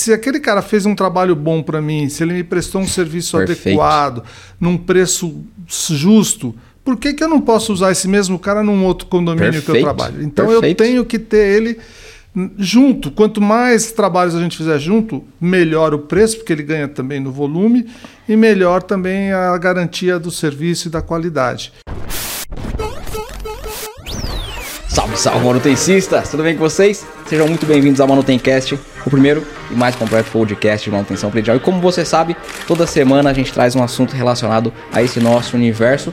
se aquele cara fez um trabalho bom para mim, se ele me prestou um serviço Perfeito. adequado, num preço justo, por que, que eu não posso usar esse mesmo cara num outro condomínio que eu Perfeito. trabalho? Então Perfeito. eu tenho que ter ele junto. Quanto mais trabalhos a gente fizer junto, melhor o preço, porque ele ganha também no volume, e melhor também a garantia do serviço e da qualidade. Salve, salve, manutencistas! Tudo bem com vocês? Sejam muito bem-vindos ao Manutencast, o primeiro e mais completo podcast de manutenção predial. E como você sabe, toda semana a gente traz um assunto relacionado a esse nosso universo.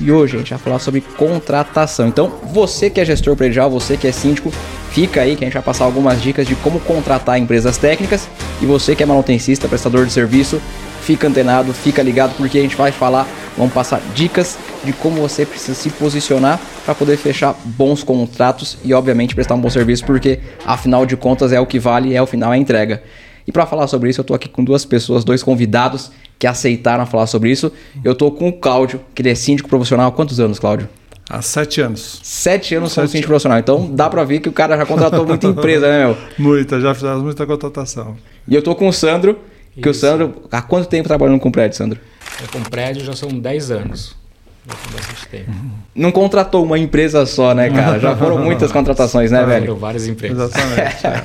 E hoje a gente vai falar sobre contratação. Então, você que é gestor predial, você que é síndico, fica aí que a gente vai passar algumas dicas de como contratar empresas técnicas. E você que é manutencista, prestador de serviço, fica antenado, fica ligado, porque a gente vai falar, vamos passar dicas de como você precisa se posicionar para poder fechar bons contratos e, obviamente, prestar um bom serviço, porque afinal de contas é o que vale, é o final a entrega. E para falar sobre isso, eu tô aqui com duas pessoas, dois convidados que aceitaram falar sobre isso. Eu tô com o Cláudio, que ele é síndico profissional. Quantos anos, Cláudio? Há sete anos. Sete anos como síndico profissional. Então dá para ver que o cara já contratou muita empresa, né, meu? Muita, já fizemos muita contratação. E eu tô com o Sandro, que o Isso. Sandro, há quanto tempo trabalhando com prédio, Sandro? Eu com prédio já são 10 anos. Já tem bastante tempo. Não contratou uma empresa só, né, cara? Já foram muitas contratações, né, velho? Foram várias empresas. Exatamente. é.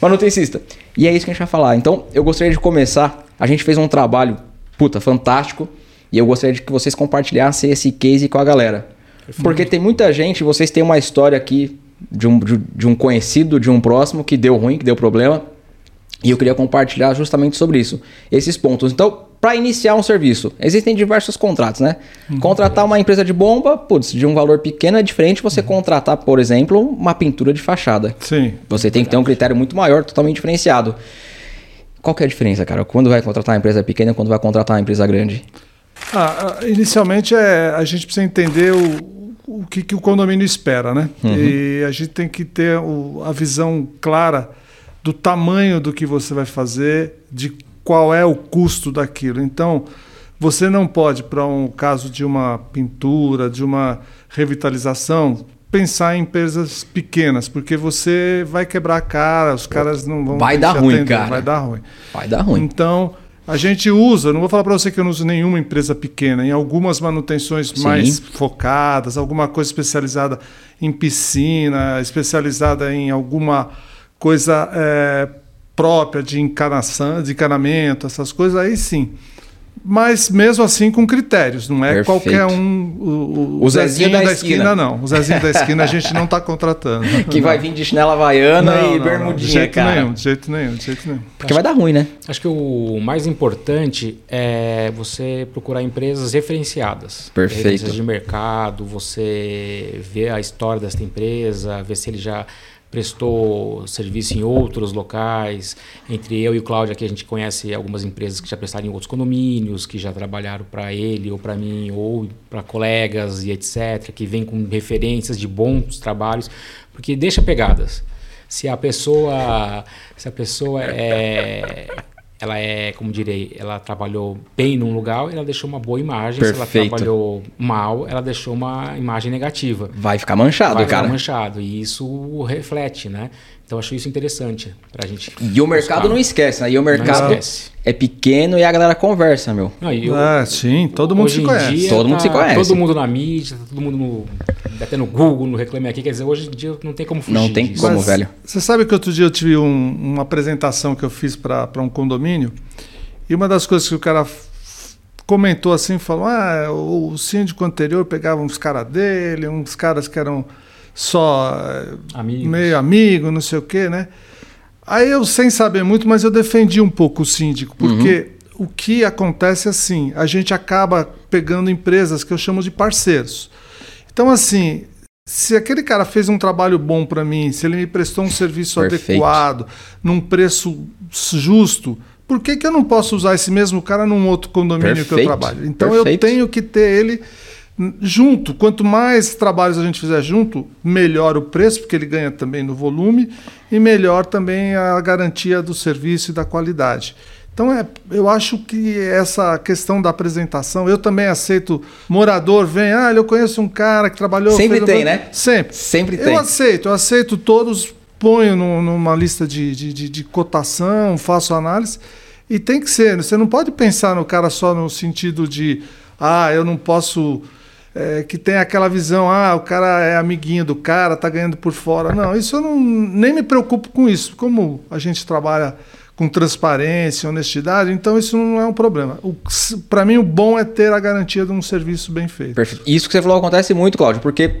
Manutencista. E é isso que a gente vai falar. Então, eu gostaria de começar. A gente fez um trabalho, puta, fantástico. E eu gostaria de que vocês compartilhassem esse case com a galera. Porque tem muita gente, vocês têm uma história aqui de um, de, de um conhecido, de um próximo, que deu ruim, que deu problema. E eu queria compartilhar justamente sobre isso. Esses pontos. Então, para iniciar um serviço, existem diversos contratos, né? Contratar uma empresa de bomba, putz, de um valor pequeno é diferente você contratar, por exemplo, uma pintura de fachada. Sim. Você tem que ter um critério muito maior, totalmente diferenciado. Qual que é a diferença, cara? Quando vai contratar uma empresa pequena e quando vai contratar uma empresa grande? Ah, ah, inicialmente é, a gente precisa entender o, o que, que o condomínio espera, né? E a gente tem que ter o- a visão clara do tamanho do que você vai fazer, de qual é o custo daquilo. Então, você não pode, para um caso de uma pintura, de uma revitalização, pensar em empresas pequenas, porque você vai quebrar a cara, os caras não vão Vai dar ruim, atender, cara. Vai dar ruim. Vai dar ruim. Então, a gente usa, não vou falar para você que eu não uso nenhuma empresa pequena, em algumas manutenções Sim. mais focadas, alguma coisa especializada em piscina, especializada em alguma coisa eh, própria de encanação, de encanamento, essas coisas, aí sim. Mas mesmo assim com critérios, não é Perfeito. qualquer um. O, o, O Zezinho da esquina. não. O Zezinho da esquina a gente não está contratando. Que vai vir de chinela havaiana Não, e não, não, bermudinha, de jeito cara. nenhum, de jeito nenhum, de jeito nenhum. Porque vai dar ruim, né? Acho que o mais importante é você procurar empresas referenciadas. Perfeito. Referências de mercado, você ver a história desta empresa, ver se ele já prestou serviço em outros locais. Entre eu e o Cláudio aqui a gente conhece algumas empresas que já prestaram em outros condomínios, que já trabalharam para ele ou para mim ou para colegas e etc, que vem com referências de bons trabalhos, porque deixa pegadas. Se a pessoa, se a pessoa é ela é, como direi, ela trabalhou bem num lugar, ela deixou uma boa imagem. Se Perfeito. ela trabalhou mal, ela deixou uma imagem negativa Vai ficar manchado, vai ficar cara. manchado. E isso reflete, né? Então acho isso interessante pra gente. E o mercado buscar. não esquece, né? E o mercado é pequeno e a galera conversa, meu. Não, eu- Ah, sim, todo mundo se conhece. dia Todo mundo tá se conhece. Todo mundo na mídia, tá todo mundo no, até no Google, no Reclame Aqui. Quer dizer, hoje em dia não tem como fugir Não tem disso. como, Mas velho. Você sabe que outro dia eu tive um- uma apresentação que eu fiz para um condomínio e uma das coisas que o cara comentou assim, falou: ah, o, o síndico anterior pegava uns caras dele, uns caras que eram só Amigos. meio amigo, não sei o quê, né? Aí eu, sem saber muito, mas eu defendi um pouco o síndico, porque o que acontece é assim, a gente acaba pegando empresas que eu chamo de parceiros. Então, assim, se aquele cara fez um trabalho bom para mim, se ele me prestou um serviço Perfeito. adequado, num preço justo, por que, que eu não posso usar esse mesmo cara num outro condomínio que eu Perfeito. trabalho? Então eu Perfeito. tenho que ter ele junto. Quanto mais trabalhos a gente fizer junto, melhor o preço, porque ele ganha também no volume, e melhor também a garantia do serviço e da qualidade. Então, é, eu acho que essa questão da apresentação, eu também aceito morador, vem, ah, eu conheço um cara que trabalhou... Sempre um- tem, né? Sempre. Sempre Eu tem. aceito, eu aceito todos ponho no, numa lista de, de, de, de cotação, faço análise. E tem que ser, você não pode pensar no cara só no sentido de, ah, eu não posso. É, que tem aquela visão, ah, o cara é amiguinho do cara, tá ganhando por fora. Não, isso eu não, nem me preocupo com isso. Como a gente trabalha com transparência, honestidade, então isso não é um problema. Para mim, o bom é ter a garantia de um serviço bem feito. Perfeito. Isso que você falou acontece muito, Cláudio, porque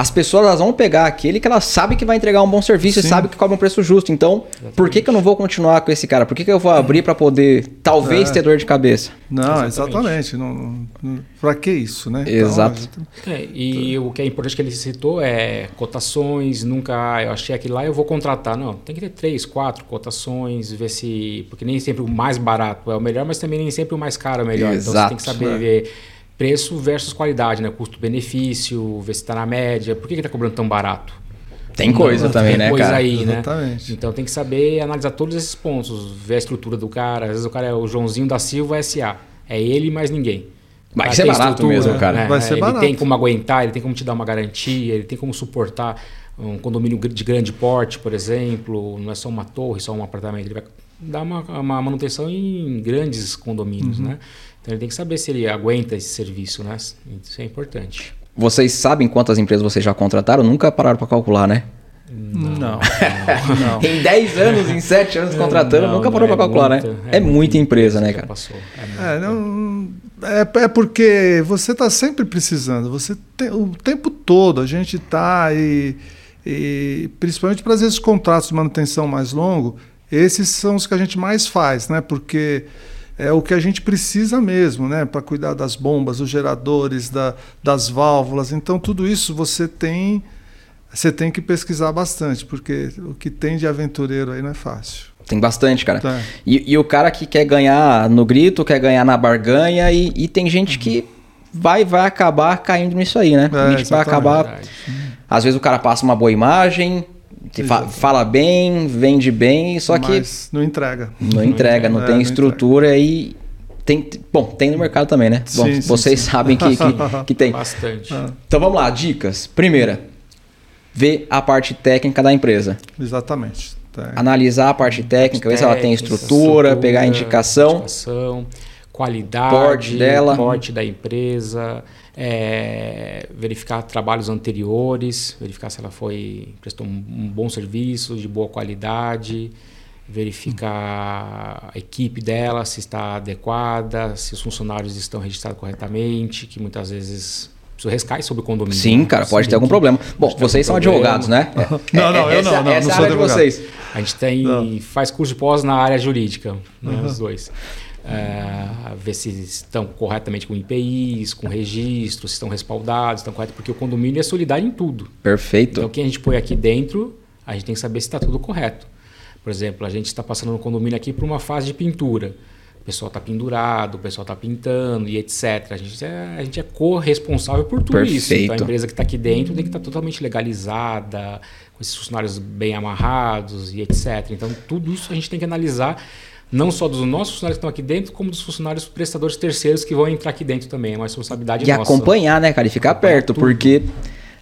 as pessoas elas vão pegar aquele que elas sabem que vai entregar um bom serviço Sim. e sabe que cobra um preço justo. Então, Exatamente. por que, que eu não vou continuar com esse cara? Por que, que eu vou abrir para poder, talvez, é. ter dor de cabeça? Não, exatamente. Não, não, para que isso, né? Exato. Então, é, e o que é importante que ele citou é cotações, nunca ah, eu achei aquilo lá, eu vou contratar. Não, tem que ter três, quatro cotações, ver se. Porque nem sempre o mais barato é o melhor, mas também nem sempre o mais caro é o melhor. Exato. Então você tem que saber é. Preço versus qualidade, né? Custo-benefício, ver se está na média. Por que está cobrando tão barato? Tem coisa não, também, tem né, coisa cara? aí, né? Exatamente. Então tem que saber analisar todos esses pontos, ver a estrutura do cara. Às vezes o cara é o Joãozinho da Silva SA. É ele mais ninguém. Vai ser barato mesmo, cara. Né? Vai ser ele barato. tem como aguentar, ele tem como te dar uma garantia, ele tem como suportar um condomínio de grande porte, por exemplo. Não é só uma torre, só um apartamento. Ele vai dar uma, uma manutenção em grandes condomínios, uhum. né? Então ele tem que saber se ele aguenta esse serviço, né? Isso é importante. Vocês sabem quantas empresas vocês já contrataram? Nunca pararam para calcular, né? Não. não, não. em 10 anos, em 7 anos contratando, não, nunca parou para é calcular, né? muita, né? É, é muita empresa, né, cara? Passou. É, é, não, é, é porque você está sempre precisando. Você tem, o tempo todo a gente está e, e principalmente para esses contratos de manutenção mais longo, esses são os que a gente mais faz, né? Porque é o que a gente precisa mesmo, né? Para cuidar das bombas, dos geradores, da, das válvulas. Então, tudo isso você tem, você tem que pesquisar bastante, porque o que tem de aventureiro aí não é fácil. Tem bastante, cara. Tá. E, e, o cara que quer ganhar no grito, quer ganhar na barganha, e, e tem gente uhum. que vai, vai acabar caindo nisso aí, né? É, a gente vai acabar. Às vezes o cara passa uma boa imagem, Fa fala bem, vende bem, só Mas que. Não entrega. Não entrega, não, não tem estrutura e. Tem, bom, tem no mercado também, né? Sim, bom, sim, vocês sim. sabem que, que, que, tem. Bastante. Ah. Então vamos lá, dicas. Primeira, ver a parte técnica da empresa. Exatamente. Analisar a parte técnica, ver se ela tem estrutura, estrutura pegar a indicação. indicação qualidade, porte dela, porte da empresa, é, verificar trabalhos anteriores, verificar se ela foi prestou um, um bom serviço de boa qualidade, verificar a equipe dela se está adequada, se os funcionários estão registrados corretamente, que muitas vezes isso recai sobre o condomínio. Sim, né? cara, pode ter algum problema. Bom, vocês são problema. advogados, né? não, não, eu não, não, essa não é a área de vocês. A gente tem, não. faz curso de pós na área jurídica, né, uhum. os dois é, ver se estão corretamente com IPIs, com registros, se estão respaldados, estão corretos, porque o condomínio é solidário em tudo. Perfeito. Então, o que a gente põe aqui dentro, a gente tem que saber se está tudo correto. Por exemplo, a gente está passando no condomínio aqui por uma fase de pintura. O pessoal está pendurado, o pessoal está pintando e etc. A gente é, a gente é corresponsável por tudo Perfeito. isso. Então, a empresa que está aqui dentro tem que estar tá totalmente legalizada, com esses funcionários bem amarrados e etc. Então, tudo isso a gente tem que analisar não só dos nossos funcionários que estão aqui dentro, como dos funcionários prestadores terceiros que vão entrar aqui dentro também. É uma responsabilidade e nossa. E acompanhar, né, cara? E ficar perto, tudo. porque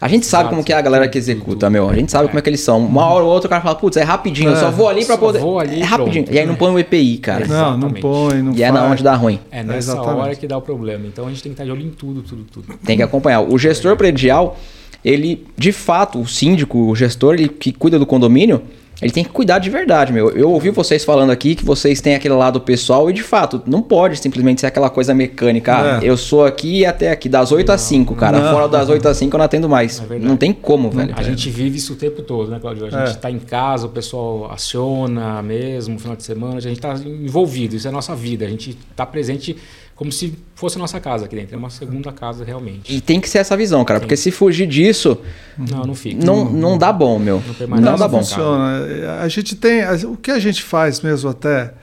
a gente sabe Exato, como que é a galera que executa, tudo, meu. A gente sabe é. como é que eles são. Uma hora ou outra o cara fala, putz, é rapidinho, é, eu só vou ali para poder. Vou ali, é rapidinho. Pronto. E aí não põe o EPI, cara. Não, não põe, não E é na onde dá ruim. É nessa Exatamente. hora que dá o problema. Então a gente tem que estar de olho em tudo, tudo, tudo. Tem que acompanhar. O gestor predial, ele, de fato, o síndico, o gestor, ele que cuida do condomínio, ele tem que cuidar de verdade, meu. Eu ouvi vocês falando aqui que vocês têm aquele lado pessoal e de fato, não pode simplesmente ser aquela coisa mecânica. Ah, é. eu sou aqui e até aqui, das 8 às 5, cara. Não. Fora das 8 às 5 eu não atendo mais. É não tem como, velho. A gente vive isso o tempo todo, né, Claudio? A gente está é. em casa, o pessoal aciona mesmo, final de semana, a gente está envolvido, isso é a nossa vida. A gente está presente como se fosse a nossa casa aqui dentro. É uma segunda casa realmente. E tem que ser essa visão, cara, Sim. porque se fugir disso. Não, não fica. Não, não dá bom, meu. Não, não, não dá bom. Funciona. A gente tem. O que a gente faz mesmo até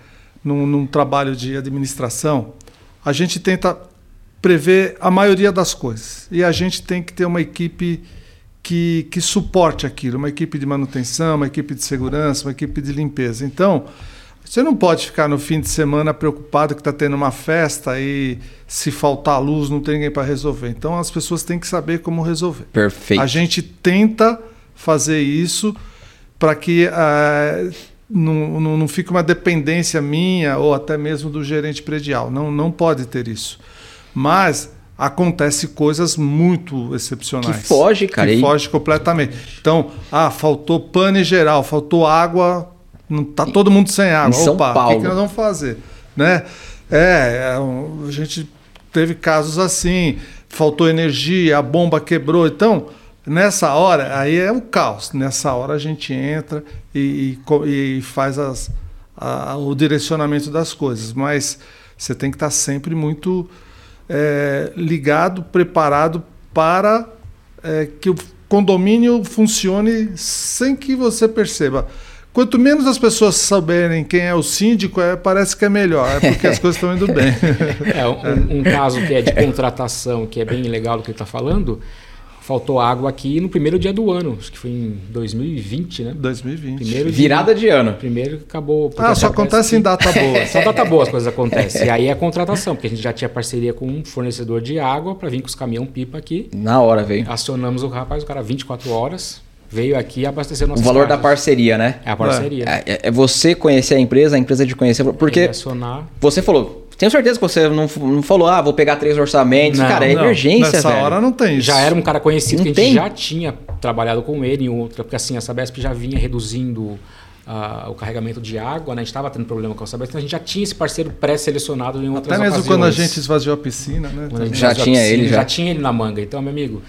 num, num trabalho de administração, a gente tenta prever a maioria das coisas. E a gente tem que ter uma equipe que, que suporte aquilo, uma equipe de manutenção, uma equipe de segurança, uma equipe de limpeza. Então, você não pode ficar no fim de semana preocupado que está tendo uma festa e se faltar luz não tem ninguém para resolver. Então as pessoas têm que saber como resolver. Perfeito. A gente tenta fazer isso para que uh, não, não, não fique uma dependência minha ou até mesmo do gerente predial. Não, não pode ter isso. Mas acontece coisas muito excepcionais. Que foge, cara. Que foge completamente. Então, ah, faltou pane geral, faltou água, não tá todo mundo sem água. Em São Opa, Paulo. o que, que nós vamos fazer? Né? É, a gente teve casos assim, faltou energia, a bomba quebrou. Então, nessa hora, aí é o caos. Nessa hora a gente entra e, e, e faz as, a, o direcionamento das coisas. Mas você tem que estar sempre muito é, ligado, preparado para é, que o condomínio funcione sem que você perceba. Quanto menos as pessoas souberem quem é o síndico, é, parece que é melhor, é porque as coisas estão indo bem. É, um, um, caso que é de contratação, que é bem legal do que ele está falando, faltou água aqui no primeiro dia do ano, acho que foi em 2020, né? 2020. Primeiro Virada de ano. Primeiro acabou. Ah, só acontece em data boa. Só data boa as coisas acontecem. E aí é a contratação, porque a gente já tinha parceria com um fornecedor de água para vir com os caminhão pipa aqui. Na hora veio. Acionamos o rapaz, o cara 24 horas, veio aqui abastecer nossas O valor casas. da parceria, né? É a parceria. É, é você conhecer a empresa, a empresa de conhecer. Porque Ele acionar. você falou, tenho certeza que você não, não falou, ah, vou pegar três orçamentos. Não, cara, é Não, emergência, Nessa velho. hora não tem isso. Já era um cara conhecido Não que a tem? gente já tinha trabalhado com ele em outra, porque assim, a Sabesp já vinha reduzindo ah, o carregamento de água, né? A gente estava tendo problema com a Sabesp, então a gente já tinha esse parceiro pré-selecionado em outras Até mesmo ocasiões. quando a gente esvaziou a piscina, né? Quando a gente Já a tinha piscina, ele, já. já tinha ele na manga. Então, meu amigo,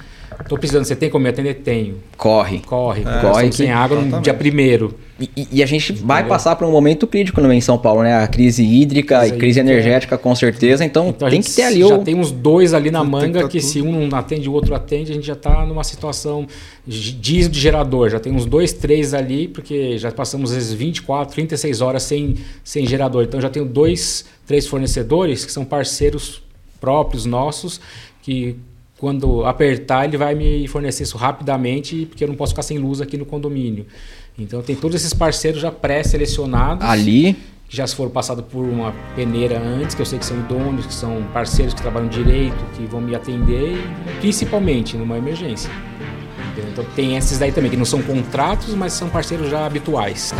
tô precisando, você tem como me atender? Tenho. Corre. Corre, corre corre que- sem água no dia primeiro. E, e- e a gente vai Entendeu? passar por um momento crítico no em São Paulo, né? A crise hídrica Crise e crise hídrica. energética, com certeza. Então, Então tem que ter ali já o. tem uns dois ali na Tem que manga tá que, se um não atende, o outro atende, a gente já está numa situação de diesel de gerador. Já tem uns dois, três ali, porque já passamos às vezes 24, 36 horas sem, sem gerador. Então já tenho dois, três fornecedores que são parceiros próprios nossos, que quando apertar ele vai me fornecer isso rapidamente, porque eu não posso ficar sem luz aqui no condomínio. Então tem todos esses parceiros já pré-selecionados Ali. que já foram passados por uma peneira antes, que eu sei que são idôneos, que são parceiros que trabalham direito, que vão me atender, principalmente numa emergência. Então tem esses daí também, que não são contratos, mas são parceiros já habituais.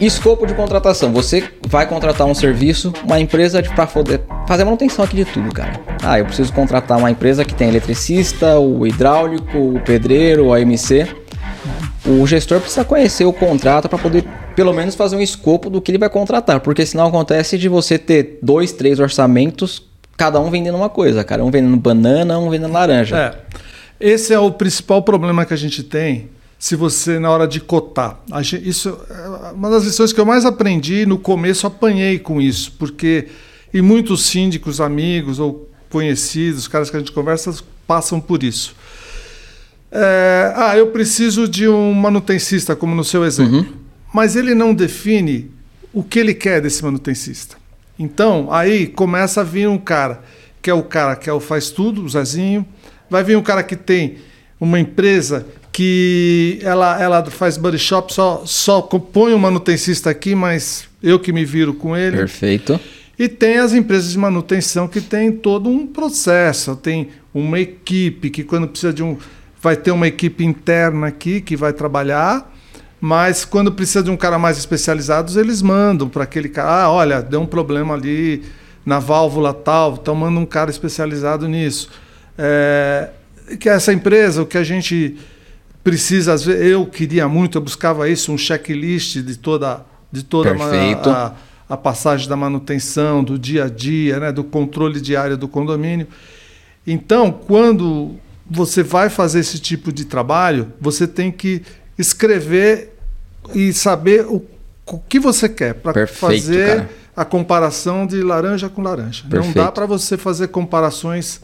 Escopo de contratação. Você vai contratar um serviço, uma empresa para poder fazer manutenção aqui de tudo, cara. Ah, eu preciso contratar uma empresa que tem eletricista, o hidráulico, o pedreiro, o AMC. O gestor precisa conhecer o contrato para poder, pelo menos, fazer um escopo do que ele vai contratar, porque senão acontece de você ter dois, três orçamentos, cada um vendendo uma coisa, cara. Um vendendo banana, um vendendo laranja. É. Esse é o principal problema que a gente tem se você, na hora de cotar. Isso é uma das lições que eu mais aprendi. No começo, apanhei com isso, porque e muitos síndicos, amigos ou conhecidos, caras que a gente conversa, passam por isso. É, ah, eu preciso de um manutencista, como no seu exemplo. Mas ele não define o que ele quer desse manutencista. Então, aí começa a vir um cara, que é o cara que é o faz tudo, o Zezinho. Vai vir um cara que tem uma empresa que ela, ela faz body shop, só, só põe um manutencista aqui, mas eu que me viro com ele. Perfeito. E tem as empresas de manutenção que tem todo um processo, tem uma equipe que quando precisa de um vai ter uma equipe interna aqui que vai trabalhar, mas quando precisa de um cara mais especializado, eles mandam para aquele cara, ah, olha, deu um problema ali na válvula tal, então manda um cara especializado nisso. É, que essa empresa, o que a gente precisa, às vezes, eu queria muito, eu buscava isso, um checklist de toda, de toda a- Perfeito. a, a passagem da manutenção, do dia a dia, né, do controle diário do condomínio. Então, quando você vai fazer esse tipo de trabalho, você tem que escrever e saber o, o que você quer para fazer cara. a comparação de laranja com laranja. Não Perfeito. dá para você fazer comparações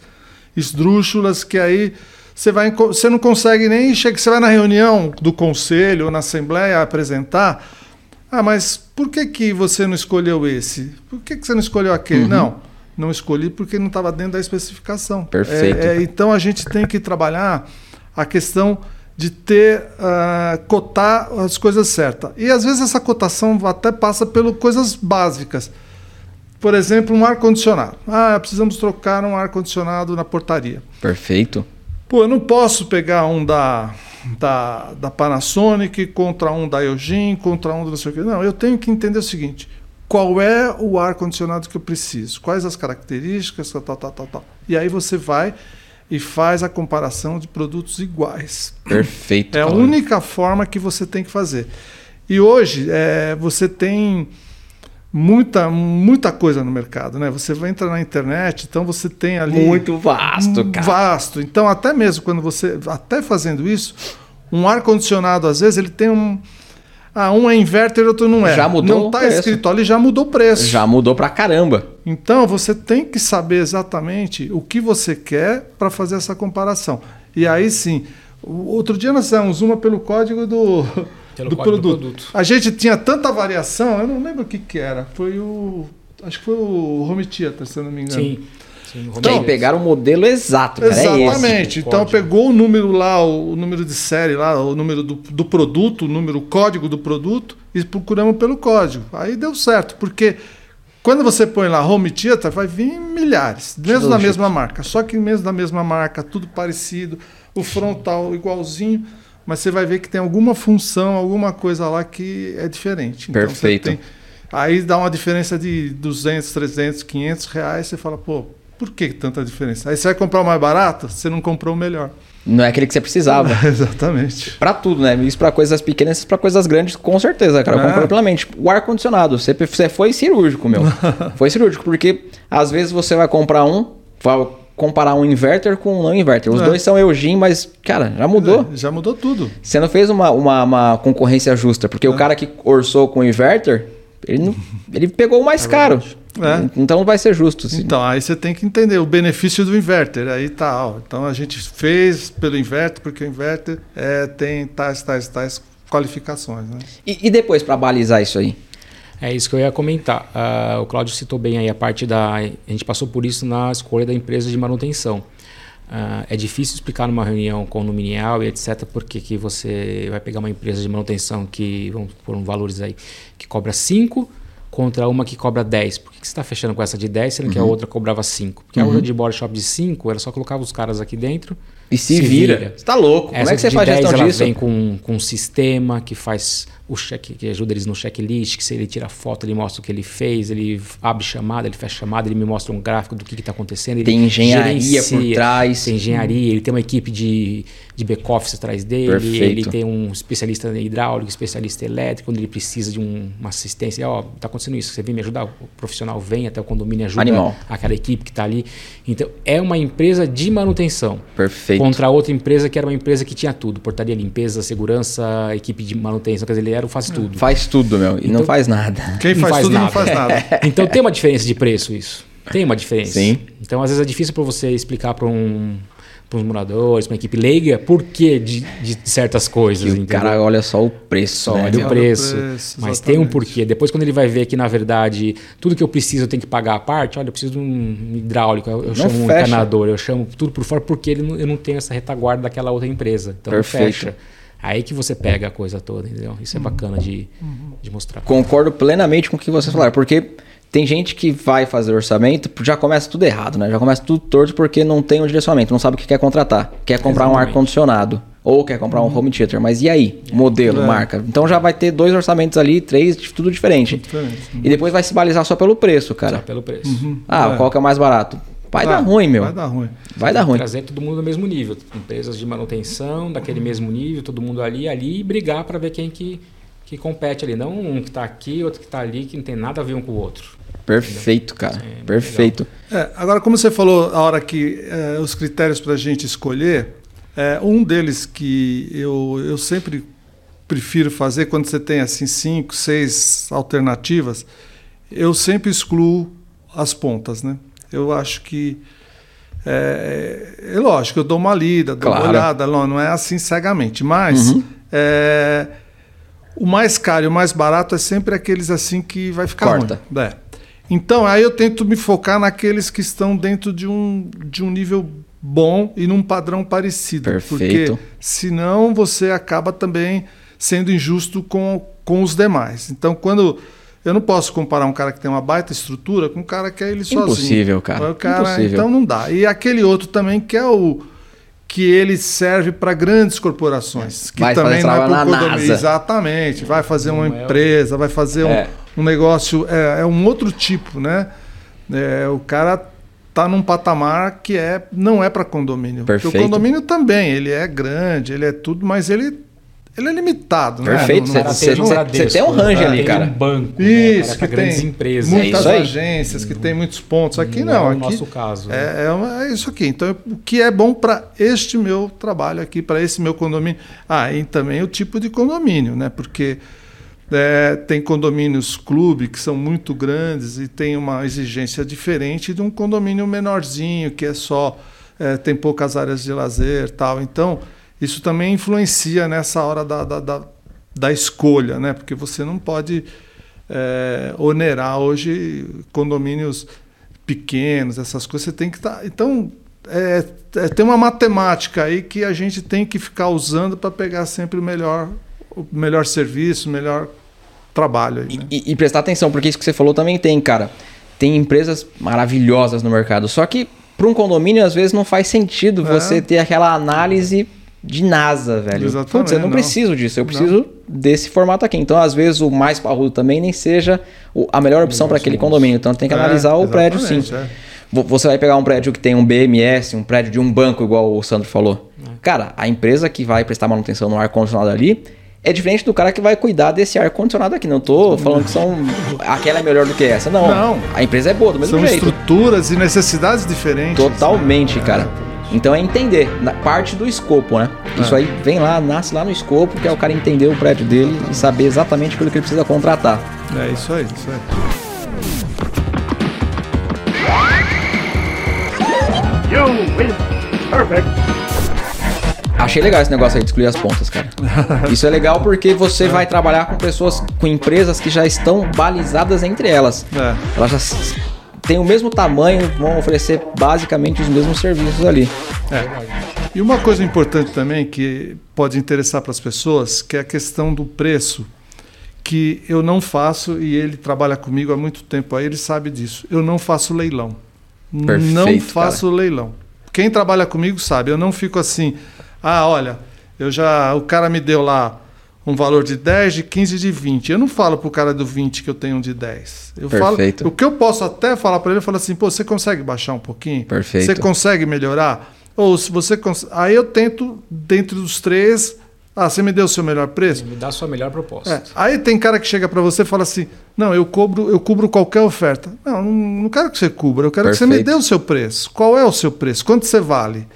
esdrúxulas que aí você vai você não consegue nem chegar, você vai na reunião do conselho ou na assembleia apresentar, ah, mas por que que você não escolheu esse? Por que que você não escolheu aquele? Não, não escolhi porque não estava dentro da especificação. Perfeito. É, é, então a gente tem que trabalhar a questão de ter ah, cotar as coisas certas. E às vezes essa cotação até passa pelo coisas básicas. Por exemplo, um ar-condicionado. Ah, precisamos trocar um ar-condicionado na portaria. Perfeito. Pô, eu não posso pegar um da, da, da Panasonic contra um da Eugene, contra um do não sei o quê. Não, eu tenho que entender o seguinte: qual é o ar-condicionado que eu preciso? Quais as características, tal, tal, tal, tal. E aí você vai e faz a comparação de produtos iguais. Perfeito. É a única forma que você tem que fazer. E hoje é, você tem muita, muita coisa no mercado, né? Você vai entrar na internet, então você tem ali Muito vasto, um cara. vasto. Então até mesmo quando você, até fazendo isso, um ar condicionado às vezes ele tem um ah, um é inverter, outro não é. Já mudou Não está escrito ali, já mudou o preço. Já mudou pra caramba. Então você tem que saber exatamente o que você quer para fazer essa comparação. E aí sim, outro dia nós fizemos uma pelo código do, Pelo do, código do produto. produto. A gente tinha tanta variação, eu não lembro o que, que era. Foi o. Acho que foi o Home Theater, se eu não me engano. Sim. sim Que aí pegaram o modelo exato, cara. É. Exatamente. o então pegou o número lá, o, o número de série lá, o número do, do produto, o número, o código do produto, e procuramos pelo código. Aí deu certo, porque quando você põe lá Home Theater, vai vir milhares, mesmo da mesma marca. Só que mesmo da mesma marca, tudo parecido, o frontal igualzinho, mas você vai ver que tem alguma função, alguma coisa lá que é diferente. Então, Perfeito. tem- aí dá uma diferença de 200, 300, 500 reais, você fala, pô, por que tanta diferença? Aí você vai comprar o mais barato, você não comprou o melhor. Não é aquele que você precisava. Exatamente. Pra tudo, né? Isso pra coisas pequenas, isso pra coisas grandes, com certeza, cara. É. concordo plenamente. O ar-condicionado, você, você foi cirúrgico, meu. foi cirúrgico, porque às vezes você vai comprar um, vai comparar um inverter com um não inverter. Os É. dois são Eugene, mas, cara, já mudou. É, já mudou tudo. Você não fez uma, uma, uma concorrência justa, porque o cara que orçou com o inverter, ele, não, ele pegou o mais caro. É. Então vai ser justo. assim. Então, aí você tem que entender o benefício do inverter. Aí tá, ó. Então a gente fez pelo inverter, porque o inverter é, tem tais, tais, tais qualificações. Né? E, e depois, pra balizar isso aí? É isso que eu ia comentar. Ah, o Cláudio citou bem aí a parte da. A gente passou por isso na escolha da empresa de manutenção. Ah, é difícil explicar numa reunião condominial e etc. Porque que você vai pegar uma empresa de manutenção que, vamos por um valores aí, que cobra 5 contra uma que cobra 10. Por que, que você está fechando com essa de 10, sendo que a outra cobrava 5? Porque a outra de body shop de 5 era só colocava os caras aqui dentro. E se, Se vira. Você tá louco. Como Essa é que você faz 10, gestão ela disso? vem com, com um sistema que faz o check, que ajuda eles no checklist, que se ele tira foto, ele mostra o que ele fez, ele abre chamada, ele fecha chamada, ele me mostra um gráfico do que está acontecendo. ele Tem engenharia gerencia, por trás. Tem engenharia, ele tem uma equipe de, de back-office atrás dele, Perfeito. ele tem um especialista em hidráulico, especialista elétrico, quando ele precisa de um- uma assistência, ó, tá acontecendo isso, você vem me ajudar? O profissional vem até o condomínio e ajuda Animal. aquela equipe que está ali. Então, é uma empresa de manutenção Perfeito. contra outra empresa que era uma empresa que tinha tudo: portaria, limpeza, segurança, equipe de manutenção. Quer dizer, ele era faz tudo. Faz tudo, meu. E não Então- faz nada. Quem Não faz, faz tudo não nada. faz nada. Então tem uma diferença de preço isso. Tem uma diferença. Sim. Então às vezes é difícil para você explicar para um para os moradores, para uma equipe leiga, por que de, de certas coisas. O cara olha só o preço. só né, olha o preço, Olha o preço, mas tem um porquê. Depois, quando ele vai ver que, na verdade, tudo que eu preciso eu tenho que pagar a parte, olha, eu preciso de um hidráulico, eu, eu chamo um fecha. encanador, eu chamo tudo por fora, porque ele não- eu não tenho essa retaguarda daquela outra empresa. Então, não Perfeito. fecha. Aí que você pega a coisa toda, entendeu? Isso é bacana de, de mostrar. Concordo plenamente com o que você falaram, porque tem gente que vai fazer orçamento, já começa tudo errado, né? Já começa tudo torto porque não tem um direcionamento, não sabe o que quer contratar. Quer comprar um Exatamente. ar-condicionado ou quer comprar um home theater, mas e aí? Modelo, É. marca. Então já vai ter dois orçamentos ali, três, tudo diferente. Diferente. E depois vai se balizar só pelo preço, cara. Só pelo preço. Ah, É. qual que é o mais barato? Vai dar ruim, meu. Vai dar ruim. Vai dar ruim. Trazer todo mundo no mesmo nível. Empresas de manutenção, daquele mesmo nível, todo mundo ali, ali e brigar para ver quem que, que compete ali. Não um que está aqui, outro que está ali, que não tem nada a ver um com o outro. Perfeito, cara. É, Perfeito. É, agora, como você falou, a hora que é, os critérios para a gente escolher, é, um deles que eu, eu sempre prefiro fazer quando você tem assim cinco, seis alternativas, eu sempre excluo as pontas, né? Eu acho que é, é lógico, eu dou uma lida, dou Claro. uma olhada, não, não é assim cegamente, mas Uhum. é, o mais caro e o mais barato é sempre aqueles assim que vai ficar Corta. ruim. É. Então, aí eu tento me focar naqueles que estão dentro de um, de um nível bom e num padrão parecido. Perfeito. Porque senão você acaba também sendo injusto com, com os demais. Então, quando Eu não posso comparar um cara que tem uma baita estrutura com um cara que é ele sozinho. Impossível, cara. O cara Impossível. Então não dá. E aquele outro também que é o que ele serve para grandes corporações, que Vai fazer também não é por condomínio. NASA. Exatamente. Vai fazer uma Não é o- empresa, vai fazer um, É. um negócio, é, é um outro tipo, né? É, o cara tá num patamar que é não é para condomínio. Porque Perfeito. o condomínio também, ele é grande, ele é tudo, mas ele ele é limitado, né? Perfeito, Não- você- tem um tem um range né? ali, Tem cara. um banco, Isso, né, que para grandes tem empresas. É muitas aí. agências, que tem muitos pontos. Aqui Não não, é o aqui nosso caso, né? É, é uma- é isso aqui. Então, o que é bom para este meu trabalho aqui, para esse meu condomínio. Ah, e também o tipo de condomínio, né? Porque é, tem condomínios clube que são muito grandes e tem uma exigência diferente de um condomínio menorzinho, que é só é, tem poucas áreas de lazer tal. Então, isso também influencia nessa hora da, da, da, da escolha, né? Porque você não pode é, onerar hoje condomínios pequenos, essas coisas. Você tem que estar. então, é, é, tem uma matemática aí que a gente tem que ficar usando para pegar sempre o melhor, o melhor serviço, o melhor trabalho. Aí, né? E, e prestar atenção, porque isso que você falou também tem, cara. Tem empresas maravilhosas no mercado. Só que para um condomínio, às vezes, não faz sentido É. você ter aquela análise de NASA, velho. Exatamente, Putz, eu não, não. preciso disso, eu preciso desse formato aqui. Então, às vezes, o mais parrudo também nem seja a melhor opção para aquele condomínio. Então, tem que É, analisar o prédio, sim. é. Vo- Você vai pegar um prédio que tem um BMS, um prédio de um banco, igual o Sandro falou. É. Cara, a empresa que vai prestar manutenção no ar-condicionado ali é diferente do cara que vai cuidar desse ar-condicionado aqui. Não tô falando que são. aquela é melhor do que essa. Não. Não. A empresa é boa, do mesmo São jeito. estruturas e necessidades diferentes. Totalmente, cara. Então é entender, na parte do escopo, né? Isso É. aí vem lá, nasce lá no escopo, que é o cara entender o prédio dele e saber exatamente aquilo que ele precisa contratar. É isso aí, isso aí. You win. Perfect. Achei legal esse negócio aí de excluir as pontas, cara. Isso é legal porque você vai trabalhar com pessoas, com empresas que já estão balizadas entre elas. É. Elas já têm o mesmo tamanho, vão oferecer basicamente os mesmos serviços ali. E uma coisa importante também que pode interessar para as pessoas, que é a questão do preço, que eu não faço e ele trabalha comigo há muito tempo, aí ele sabe disso. Eu não faço leilão. Perfeito, não faço leilão. Quem trabalha comigo sabe, eu não fico assim, ah, olha, eu já o cara me deu lá um valor de 10, de 15, de 20. Eu não falo pro cara do 20 que eu tenho um de 10. Eu Perfeito. falo, o que eu posso até falar para ele, eu falo assim, pô, você consegue baixar um pouquinho? Perfeito. Você consegue melhorar? Ou se você cons... aí eu tento dentro dos três, ah, você me deu o seu melhor preço? Me dá a sua melhor proposta. É, Aí tem cara que chega para você e fala assim: Não, eu cubro, eu cubro qualquer oferta. Não, não, não quero que você cubra, eu quero que você me Perfeito. dê o seu preço. Qual é o seu preço? Quanto você vale?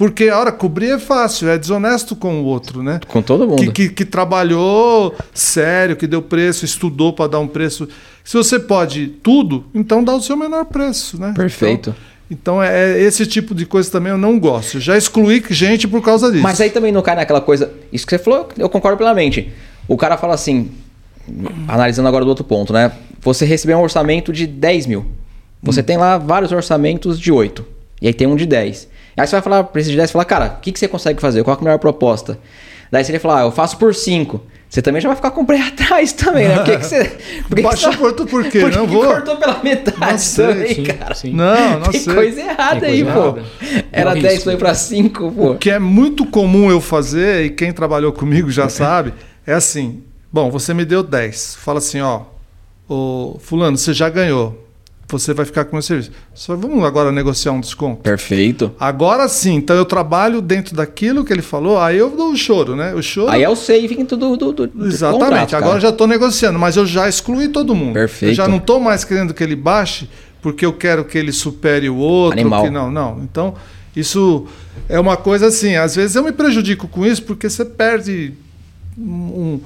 Porque a hora cobrir é fácil, é desonesto com o outro, né? Com todo mundo. Que, que, que trabalhou sério, que deu preço, estudou para dar um preço. Se você pode tudo, então dá o seu menor preço, né? Perfeito. Então, então é é esse tipo de coisa também eu não gosto. Eu já excluí gente por causa disso. Mas aí também não cai naquela coisa. Isso que você falou, eu concordo plenamente. O cara fala assim, analisando agora do outro ponto, né? Você recebeu um orçamento de 10 mil. Você tem lá vários orçamentos de 8. E aí tem um de 10. Aí você vai falar pra esse de 10 falar, cara, o que, que você consegue fazer? Qual é a melhor proposta? Daí você vai falar, ah, eu faço por 5. Você também já vai ficar com o pré atrás também, né? Por que, que você. Por que que Baixou você- por outro por quê? Por que Não que vou. cortou pela metade Não sei, também, sim, cara? sim. Não, não Tem sei. coisa errada Tem aí, coisa pô. errada. Era Tem 10, risco. foi pra 5, pô. O que é muito comum eu fazer, e quem trabalhou comigo já sabe, é assim: bom, você me deu 10. Fala assim, ó, ô, Fulano, você já ganhou. Você vai ficar com o meu serviço. Só vamos agora negociar um desconto. Perfeito. Agora sim, então eu trabalho dentro daquilo que ele falou, aí eu dou o choro, né? O choro. Aí é o saving do, do, do, do Exatamente. contrato, Agora eu já estou negociando, mas eu já excluí todo mundo. Perfeito. Eu já não estou mais querendo que ele baixe porque eu quero que ele supere o outro. Animal. Que não, não. Então, isso é uma coisa assim. Às vezes eu me prejudico com isso porque você perde um,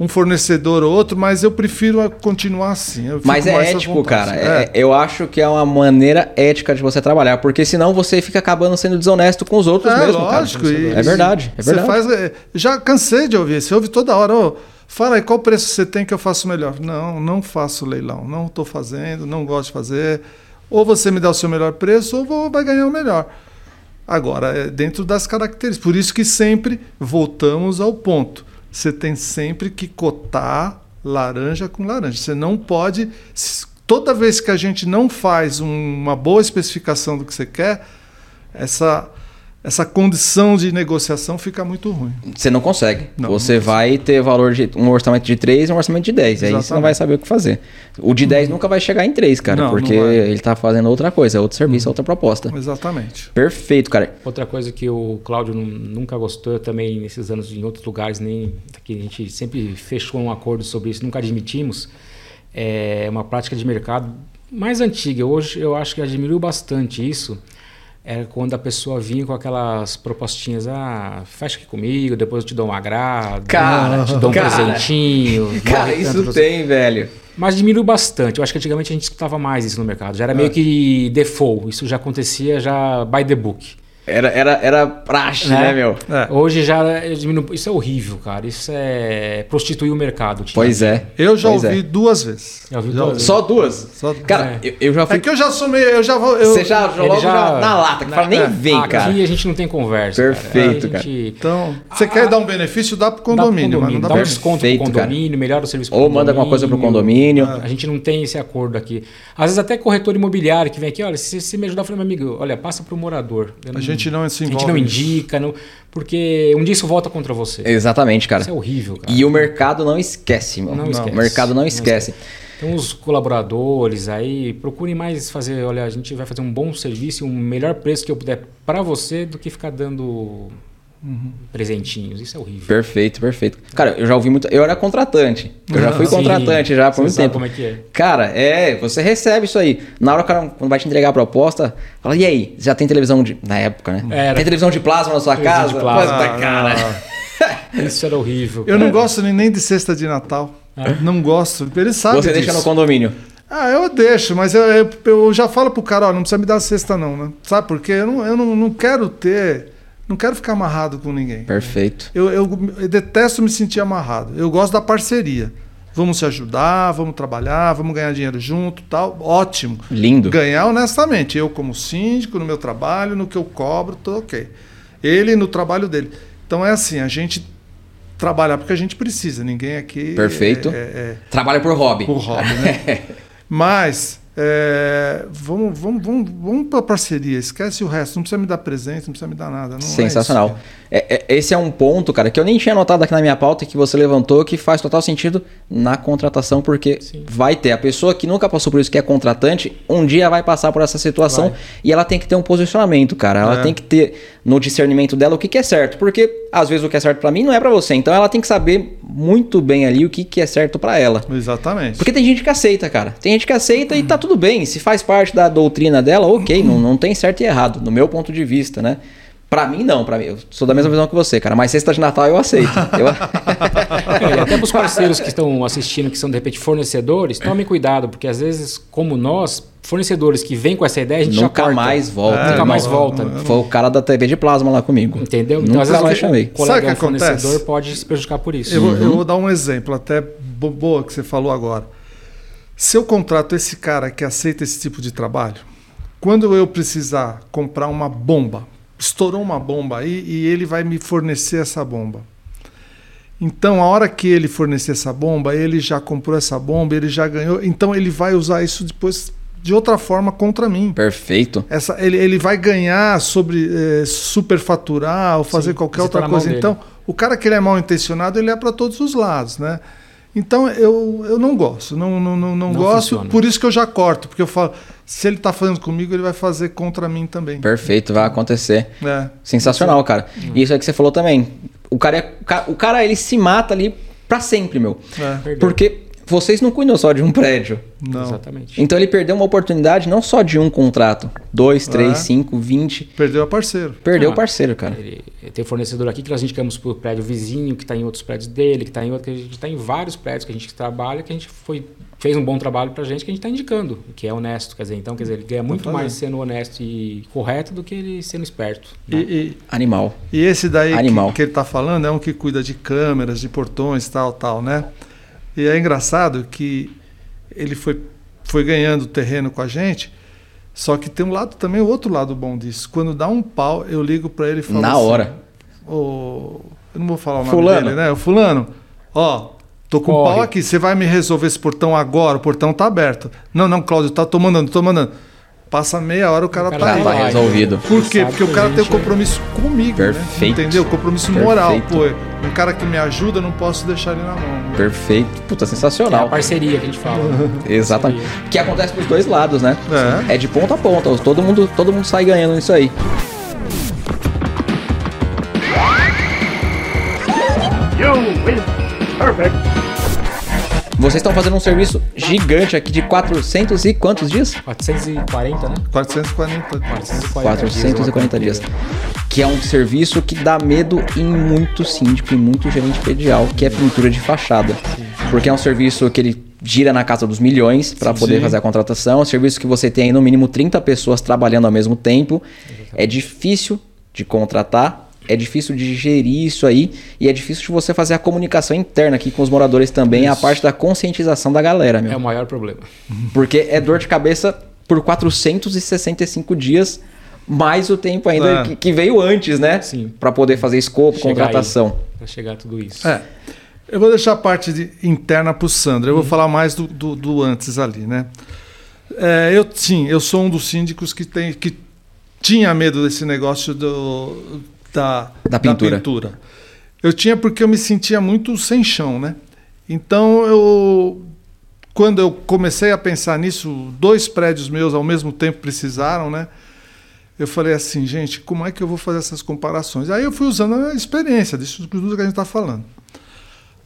um fornecedor ou outro, mas eu prefiro continuar assim. Mas é ético, cara. É- eu acho que é uma maneira ética de você trabalhar, porque senão você fica acabando sendo desonesto com os outros É, mesmo, cara. lógico. e- É verdade, é verdade. faz, é, já cansei de ouvir. Você ouve toda hora. ô, fala aí, qual preço você tem que eu faço melhor? Não, não faço leilão. Não estou fazendo, não gosto de fazer. Ou você me dá o seu melhor preço, ou vou- vai ganhar o melhor. Agora, é dentro das características. Por isso que sempre voltamos ao ponto. Você tem sempre que cotar laranja com laranja. Você não pode. Toda vez que a gente não faz um- uma boa especificação do que você quer, essa, essa condição de negociação fica muito ruim. Você não consegue. Não, você não vai ter valor de um orçamento de 3 e um orçamento de 10. Aí você não Exatamente. vai saber o que fazer. O de 10 nunca vai chegar em 3, cara, Não, porque ele tá fazendo outra coisa, é outro serviço, é outra proposta. Exatamente. Perfeito, cara. Outra coisa que o Cláudio nu- nunca gostou, eu também nesses anos em outros lugares, nem aqui a gente sempre fechou um acordo sobre isso, nunca admitimos, é uma prática de mercado mais antiga. Hoje eu acho que diminuiu bastante isso. Era quando a pessoa vinha com aquelas propostinhas, ah, fecha aqui comigo, depois eu te dou um agrado, Cara, te dou um cara. presentinho. Cara, tanto isso você. tem, velho. Mas diminuiu bastante. Eu acho que antigamente a gente escutava mais isso no mercado. Já era meio que default. Isso já acontecia já by the book. Era, era, era praxe, né, Né? meu? É. Hoje já diminuiu. Isso é horrível, cara. Isso é prostituir o mercado. Tinha- Pois é. Eu já Pois é. ouvi duas vezes. Já ouviu duas vezes? Só duas? Só- Cara, É. eu, eu já fui. É que eu já sou meio. Eu já vou. eu- Você já, já logo já- já na lata, que fala, nem É. vem, Aqui cara. a gente não tem conversa. Perfeito, cara. Gente Então, você quer dar um benefício, dá pro dá pro condomínio, mas não dá dá um desconto pro condomínio, melhora o serviço pro Ou manda alguma coisa pro condomínio. condomínio. A gente não tem esse acordo aqui. Às vezes até corretor imobiliário que vem aqui, olha, se você me ajudar, eu falei, meu amigo, olha, passa pro morador. Eu A gente não se A gente envolve não indica, não, porque um dia isso volta contra você. Exatamente, cara. Isso é horrível, cara. E o mercado não esquece, meu. Não esquece. O mercado não Não esquece. Então os colaboradores aí, procurem mais fazer, olha, a gente vai fazer um bom serviço e um melhor preço que eu puder para você do que ficar dando presentinhos. Isso é horrível. Perfeito, perfeito. Cara, eu já ouvi muito. Eu era contratante. Eu já fui Sim, contratante já por você muito sabe tempo. como é que é. Cara, é, você recebe isso aí. Na hora que cara quando vai te entregar a proposta, fala, e aí, já tem televisão de. Na época, né? Era. Tem televisão de plasma na sua Televisão casa? de plasma. Ah, cara. Isso era horrível. Eu não gosto nem- nem de cesta de Natal. Não gosto. Eles sabem Você deixa disso. no condomínio. Ah, eu deixo, mas eu, eu, eu já falo pro cara, ó, não precisa me dar cesta não, né? Sabe por quê? Eu não, eu não, não quero ter... Não quero ficar amarrado com ninguém. Perfeito. Eu, eu, eu detesto me sentir amarrado. Eu gosto da parceria. Vamos se ajudar, vamos trabalhar, vamos ganhar dinheiro junto, tal. Ótimo. Lindo. Ganhar honestamente. Eu como síndico, no meu trabalho, no que eu cobro, tô ok. Ele no trabalho dele. Então é assim, a gente trabalhar porque a gente precisa. Ninguém aqui Perfeito. é, é, Trabalha por hobby. é por hobby, né? Mas é, vamos, vamos, vamos, vamos para parceria. Esquece o resto. Não precisa me dar presente, não precisa me dar nada. É Sensacional. isso. É- é- esse é um ponto, cara, que eu nem tinha notado aqui na minha pauta e que você levantou, que faz total sentido na contratação, porque Sim. vai ter. A pessoa que nunca passou por isso, que é contratante, um dia vai passar por essa situação Vai. e ela tem que ter um posicionamento, cara. Ela É. tem que ter no discernimento dela o que, que é certo, porque às vezes o que é certo pra mim não é pra você. Então ela tem que saber muito bem ali o que, que é certo pra ela. Exatamente. Porque tem gente que aceita, cara. Tem gente que aceita e tá tudo bem. Se faz parte da doutrina dela, ok, não, não tem certo e errado, no meu ponto de vista, né? Pra mim, não, pra mim. Eu sou da mesma visão que você, cara. Mas sexta de Natal eu aceito. Eu- É, até para os parceiros que estão assistindo, que são de repente fornecedores, tomem cuidado, porque às vezes, como nós, fornecedores que vêm com essa ideia, a gente já Nunca mais volta. Nunca irmão. mais volta. Foi o cara da TV de plasma lá comigo. Entendeu? Nunca às vezes, mais o chamei. colega Sabe o que fornecedor acontece? pode se prejudicar por isso. Eu, vou, Uhum. eu vou dar um exemplo, até bo- boa que você falou agora. Se eu contrato esse cara que aceita esse tipo de trabalho, quando eu precisar comprar uma bomba, estourou uma bomba aí e ele vai me fornecer essa bomba. Então, a hora que ele fornecer essa bomba, ele já comprou essa bomba, ele já ganhou. Então, ele vai usar isso depois de outra forma contra mim. Perfeito. Essa, ele, ele vai ganhar sobre eh, superfaturar ou fazer Sim, qualquer tá outra mão coisa. Então, o cara que ele é mal intencionado, ele é para todos os lados, né? Então, eu, eu não gosto, não, não, não, não Não gosto, funciona. por isso que eu já corto, porque eu falo, se ele está fazendo comigo, ele vai fazer contra mim também. Perfeito, vai acontecer. É. Sensacional, cara. E isso é que você falou também. O cara, é- o ca- o cara, ele se mata ali pra sempre, meu. É. Porque vocês não cuidam só de um prédio. Não. Exatamente. Então ele perdeu uma oportunidade não só de um contrato. Dois, três, É. cinco, vinte. Perdeu a parceiro. Perdeu Ah, o parceiro, cara. Ele, tem fornecedor aqui que nós indicamos para o prédio vizinho, que está em outros prédios dele, que está em outro, que a gente está em vários prédios que a gente trabalha, que a gente foi, fez um bom trabalho para a gente, que a gente está indicando, que é honesto. Quer dizer, então, quer dizer, ele ganha muito mais sendo honesto e correto do que ele sendo esperto. E, né? e- Animal. e esse daí que, Animal. que ele está falando é um que cuida de câmeras, de portões, tal, tal, né? E é engraçado que ele foi, foi ganhando terreno com a gente, só que tem um lado também, o outro lado bom disso. Quando dá um pau, eu ligo para ele e falo Na assim, hora. "Ô, eu não vou falar o nome Fulano. dele, né? O fulano, ó, Tô com Corre. pau aqui, você vai me resolver esse portão agora? O portão tá aberto. Não, não, Cláudio, tá tô mandando, tô mandando. Passa meia hora, o cara, O cara tá aí. tá vai. resolvido. Por quê? Porque o cara a tem um gente- compromisso comigo, Perfeito. né? Entendeu? Compromisso moral. Pô, Perfeito. um cara que me ajuda, eu não posso deixar ele na mão. Perfeito. Puta, É a sensacional. parceria que a gente fala. Exatamente. Que acontece pros dois lados, né? É. É de ponta a ponta. Todo mundo, todo mundo sai ganhando nisso aí. You win. Perfect. Vocês estão fazendo um serviço gigante aqui de 400 e quantos dias? 440, né? 440 dias. 440 dias. Que é um serviço que dá medo em muito síndico e muito gerente predial, que é pintura de fachada. Porque é um serviço que ele gira na casa dos milhões para poder Sim. fazer a contratação. É um serviço que você tem aí no mínimo 30 pessoas trabalhando ao mesmo tempo. É difícil de contratar. É difícil de gerir isso aí e é difícil de você fazer a comunicação interna aqui com os moradores também, a parte da conscientização da galera, meu. É o maior problema. Porque é dor de cabeça por 465 dias, mais o tempo ainda É. que, que veio antes, né? Sim. Pra poder fazer escopo, Chegar contratação. Pra chegar a tudo isso. É. Eu vou deixar a parte de- interna para o Sandro. Eu vou falar mais do, do- do antes ali, né? É, eu sim, eu sou um dos síndicos que, tem, que tinha medo desse negócio do, da, Da pintura. pintura. Eu tinha porque eu me sentia muito sem chão, né? Então eu quando eu comecei a pensar nisso, dois prédios meus ao mesmo tempo precisaram, né? Eu falei assim, gente, como é que eu vou fazer essas comparações? Aí eu fui usando a experiência disso tudo que a gente está falando.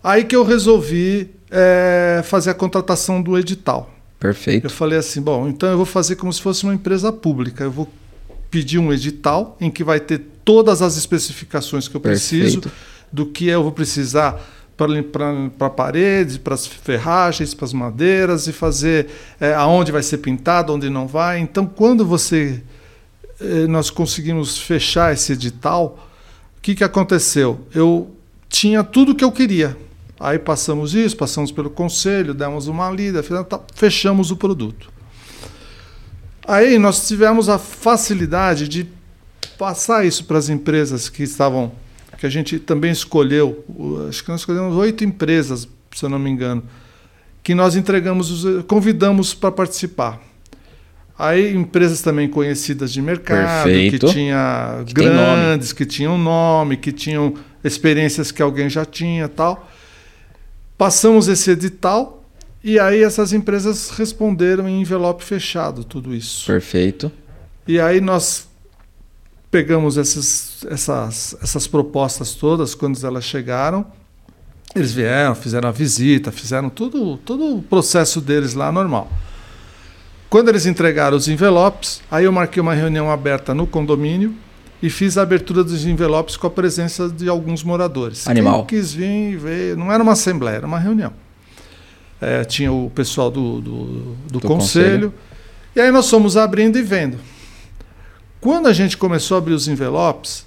Aí que eu resolvi eh, fazer a contratação do edital. Eu Perfeito. falei assim, bom, então eu vou fazer como se fosse uma empresa pública. Eu vou pedir um edital em que vai ter todas as especificações que eu preciso, Perfeito. do que eu vou precisar para paredes, para as ferragens, para as madeiras e fazer eh, aonde vai ser pintado, onde não vai. Então, quando você eh, nós conseguimos fechar esse edital, o que, que aconteceu? Eu tinha tudo que eu queria. Aí passamos isso, passamos pelo conselho, demos uma lida, fechamos o produto. Aí nós tivemos a facilidade de passar isso para as empresas que estavam, que a gente também escolheu, acho que nós escolhemos oito empresas, se eu não me engano, que nós entregamos, os- convidamos para participar. Aí empresas também conhecidas de mercado, Perfeito. que tinha Que grandes, que tinham nome, que tinham experiências que alguém já tinha, tal. Passamos esse edital e aí essas empresas responderam em envelope fechado tudo isso. Perfeito. E aí nós pegamos essas, essas, essas propostas todas quando elas chegaram. Eles vieram, fizeram a visita, fizeram tudo, todo o processo deles lá normal. Quando eles entregaram os envelopes, aí eu marquei uma reunião aberta no condomínio e fiz a abertura dos envelopes com a presença de alguns moradores. Animal. Quem quis vir ver, não era uma assembleia, era uma reunião. É, tinha o pessoal do, do, do Do conselho. conselho. E aí nós fomos abrindo e vendo. Quando a gente começou a abrir os envelopes,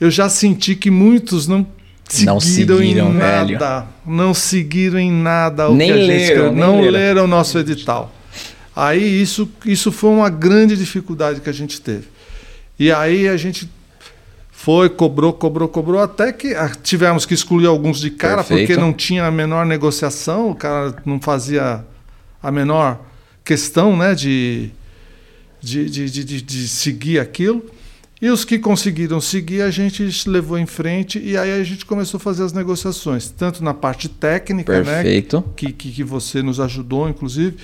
eu já senti que muitos não seguiram, Não seguiram, em nada. velho. Não seguiram em nada o Nem que a gente leram, não leram. leram o nosso edital. Aí isso, isso foi uma grande dificuldade que a gente teve. E aí a gente foi, cobrou, cobrou, cobrou, até que ah, tivemos que excluir alguns de cara, Perfeito. porque não tinha a menor negociação, o cara não fazia a menor questão né, de, de, de, de, de- seguir aquilo. E os que conseguiram seguir, a gente levou em frente e aí a gente começou a fazer as negociações, tanto na parte técnica, né, Perfeito. que, que, que você nos ajudou, inclusive,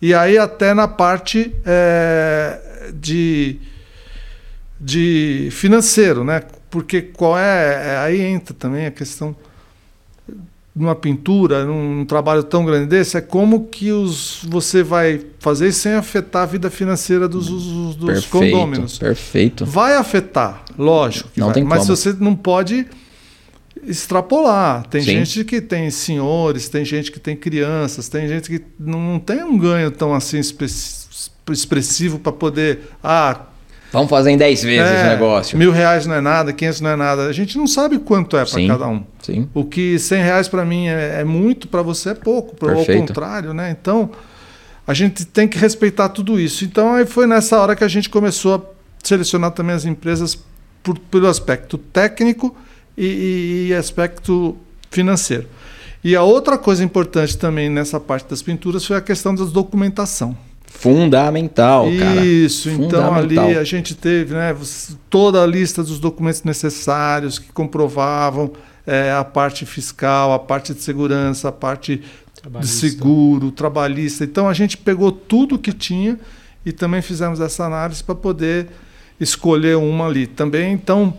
e aí até na parte eh, de, de financeiro, né? Porque qual é, é- aí entra também a questão numa pintura, num, trabalho tão grande desse, é como que os, você vai fazer sem afetar a vida financeira dos, dos, dos Perfeito. condôminos. Perfeito. Vai afetar, lógico. Não vai, tem mas como. você não pode extrapolar. Tem Sim. gente que tem senhores, tem gente que tem crianças, tem gente que não, não tem um ganho tão assim expressivo para poder. Ah, Vamos fazer em 10 vezes é, o negócio. mil reais não é nada, 500 não é nada. A gente não sabe quanto é para cada um. Sim. O que 100 reais para mim é, é muito, para você é pouco. Pra, ao contrário, né? Então, a gente tem que respeitar tudo isso. Então, aí foi nessa hora que a gente começou a selecionar também as empresas por, pelo aspecto técnico e, e- e aspecto financeiro. E a outra coisa importante também nessa parte das pinturas foi a questão da documentação. Fundamental, cara. Isso, então ali Fundamental. a gente teve né, toda a lista dos documentos necessários que comprovavam é, a parte fiscal, a parte de segurança, a parte de seguro, trabalhista. Então a gente pegou tudo que tinha e também fizemos essa análise para poder escolher uma ali. Também, então,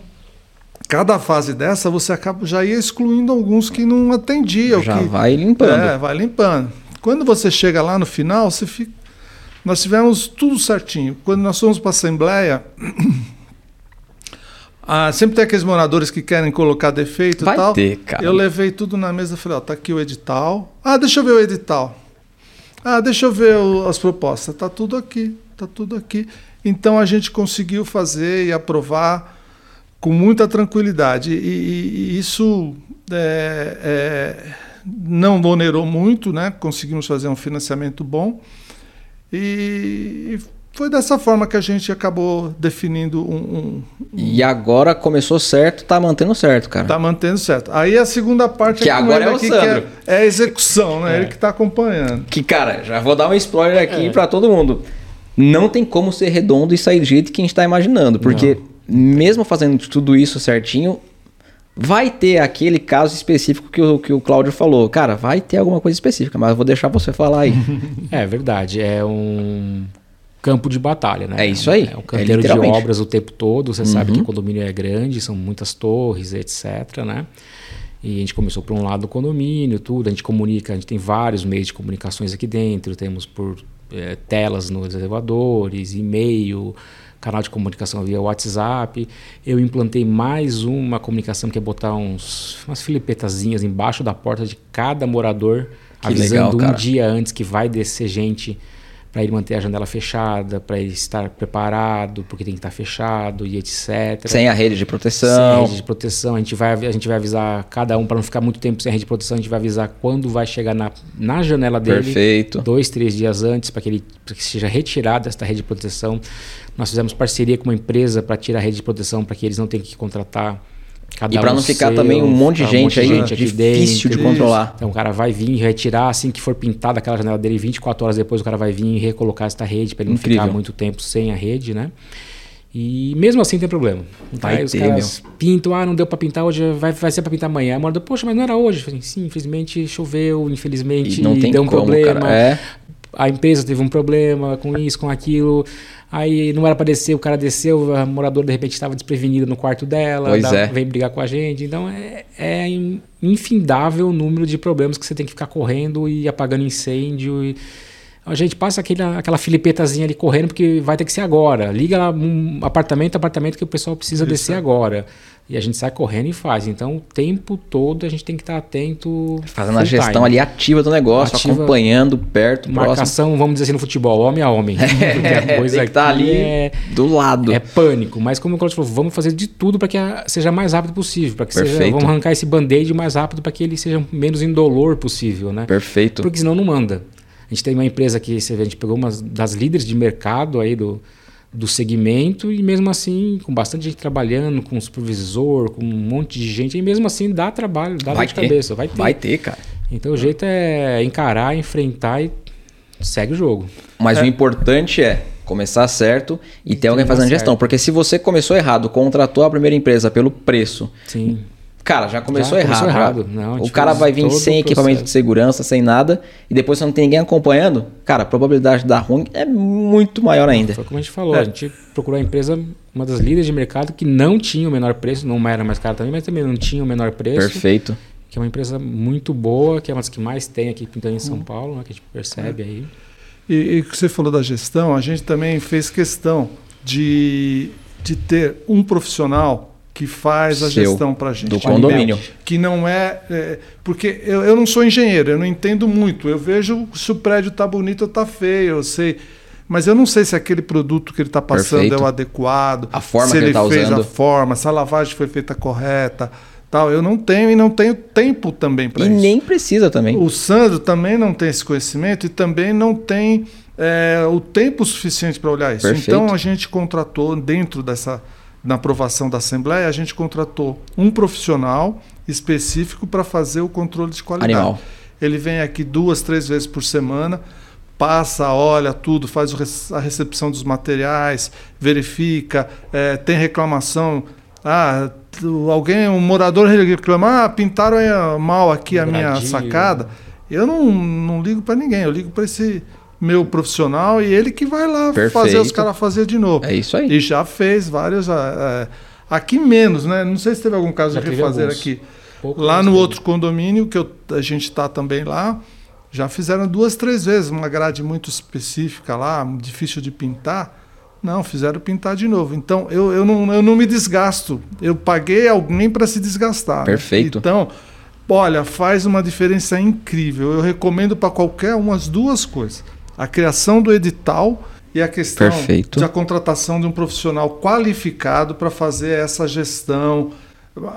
cada fase dessa você acaba já ia excluindo alguns que não atendiam. Já que, vai limpando. é, vai limpando. Quando você chega lá no final, você fica. Nós tivemos tudo certinho. Quando nós fomos para a Assembleia, ah, sempre tem aqueles moradores que querem colocar defeito Vai e tal. ter, cara. Eu levei tudo na mesa e falei, ó, tá aqui o edital. Ah, deixa eu ver o edital. Ah, deixa eu ver o- as propostas. Tá tudo aqui, tá tudo aqui. Então a gente conseguiu fazer e aprovar com muita tranquilidade. E, e- e isso é, é, não onerou muito, né? Conseguimos fazer um financiamento bom. E foi dessa forma que a gente acabou definindo um. um E agora começou certo, tá mantendo certo, cara. tá mantendo certo. Aí a segunda parte Que com agora é o aqui, Sandro. que é, é a execução, né? Ele que está acompanhando. Que, cara, já vou dar um spoiler aqui É. pra todo mundo. Não tem como ser redondo e sair do jeito que a gente tá imaginando. Porque mesmo fazendo tudo isso certinho, vai ter aquele caso específico que o, que o Cláudio falou. Cara, vai ter alguma coisa específica, mas eu vou deixar você falar aí. É verdade, é um campo de batalha, né? É isso aí, É um é canteiro de literalmente. Uhum. obras o tempo todo. Você sabe que o condomínio é grande, são muitas torres, etc, né? E a gente começou por um lado do condomínio, tudo. A gente comunica, a gente tem vários meios de comunicações aqui dentro. Temos por eh, telas nos elevadores, e-mail, canal de comunicação via WhatsApp. Eu implantei mais uma comunicação que é botar uns, umas filipetazinhas embaixo da porta de cada morador, Que avisando legal, um dia antes que vai descer gente para ele manter a janela fechada, para ele estar preparado, porque tem que estar fechado e etc. Sem a rede de Sem proteção. rede de proteção, a gente vai, a gente vai avisar cada um para não ficar muito tempo sem rede de proteção. A gente vai avisar quando vai chegar na, na janela dele, Perfeito. dois, três dias antes, para que ele que seja retirado esta rede de proteção. Nós fizemos parceria com uma empresa para tirar a rede de proteção, para que eles não tenham que contratar cada E um não ficar seu, também um monte de gente aí, aqui difícil de dentro. controlar. Então o cara vai vir e retirar assim que for pintada aquela janela dele, 24 horas depois o cara vai vir e recolocar esta rede para ele não Incrível. ficar muito tempo sem a rede, né? E mesmo assim tem problema. Vai Aí os caras pintam, ah, não deu para pintar hoje, vai, vai ser para pintar amanhã. A morador, poxa, mas não era hoje. Falei, Sim, infelizmente choveu, infelizmente E não tem deu um como, problema. cara. É. A empresa teve um problema com isso, com aquilo. Aí não era para descer, o cara desceu, a moradora de repente estava desprevenida no quarto dela, Pois é. veio brigar com a gente. Então é, é in- infindável o número de problemas que você tem que ficar correndo e apagando incêndio. E a gente passa aquele, aquela filipetazinha ali correndo porque vai ter que ser agora. Liga lá um apartamento, apartamento que o pessoal precisa descer agora. E a gente sai correndo e faz. Então o tempo todo a gente tem que estar atento. Fazendo a gestão time. ali ativa do negócio, Ativa- acompanhando perto, próximo. Marcação, vamos dizer assim, no futebol, homem a homem. Porque a coisa tem que aqui ali é, do lado. é pânico. Mas como o Claudio falou, vamos fazer de tudo para que a- seja mais rápido possível. Para que seja, vamos arrancar esse band-aid o mais rápido para que ele seja menos indolor possível, né? Perfeito. Porque senão não manda. A gente tem uma empresa que você vê, a gente pegou uma das líderes de mercado aí do, do segmento e mesmo assim, com bastante gente trabalhando, com supervisor, com um monte de gente, e mesmo assim dá trabalho, dá Vai dor de ter. cabeça, vai ter. Vai ter, cara. Então o jeito é encarar, enfrentar e segue o jogo. Mas o importante é começar certo e ter alguém fazendo gestão. certo. Porque se você começou errado, contratou a primeira empresa pelo preço, Sim. Cara, já começou Já errado. começou errado. Não, o cara vai vir sem equipamento processo. de segurança, sem nada, e depois você não tem ninguém acompanhando, cara, a probabilidade de dar ruim é muito maior ainda. Foi como a gente falou, É. a gente procurou a empresa, uma das líderes de mercado que não tinha o menor preço, não era mais cara também, mas também não tinha o menor preço. Perfeito. Que é uma empresa muito boa, que é uma das que mais tem aqui pintando em Hum. São Paulo, né, que a gente percebe aí. E, e que você falou da gestão, a gente também fez questão de, de ter um profissional que faz a Seu, gestão para a gente. do condomínio. Que não é. é, porque eu, eu não sou engenheiro, eu não entendo muito. Eu vejo se o prédio está bonito ou está feio, eu sei. Mas eu não sei se aquele produto que ele está passando Perfeito. é o adequado, A forma se que ele ele tá fez usando. a forma, se a lavagem foi feita correta. Tal. Eu não tenho e não tenho tempo também para E isso. nem precisa também. O Sandro também não tem esse conhecimento e também não tem é, o tempo suficiente para olhar isso. Perfeito. Então a gente contratou dentro dessa, na aprovação da Assembleia, a gente contratou um profissional específico para fazer o controle de qualidade. Animal. Ele vem aqui duas, três vezes por semana, passa, olha tudo, faz a recepção dos materiais, verifica, eh, tem reclamação. Ah, alguém, um morador reclama, ah, pintaram eh, mal aqui a minha sacada. Eu não, não ligo para ninguém, eu ligo para esse meu profissional e ele que vai lá fazer Perfeito. os caras fazer de novo. É isso aí. E já fez vários. ah, ah, aqui menos, né? Não sei se teve algum caso Já de refazer alguns. aqui. Pouco Lá no teve. outro condomínio, que eu- a gente está também lá, já fizeram duas, três vezes, uma grade muito específica lá, difícil de pintar. Não, fizeram pintar de novo. Então, eu, eu, não, eu não me desgasto. Eu paguei alguém para se desgastar. né? Perfeito. Então, olha, faz uma diferença incrível. Eu recomendo para qualquer uma as duas coisas: a criação do edital e a questão Perfeito. da contratação de um profissional qualificado para fazer essa gestão,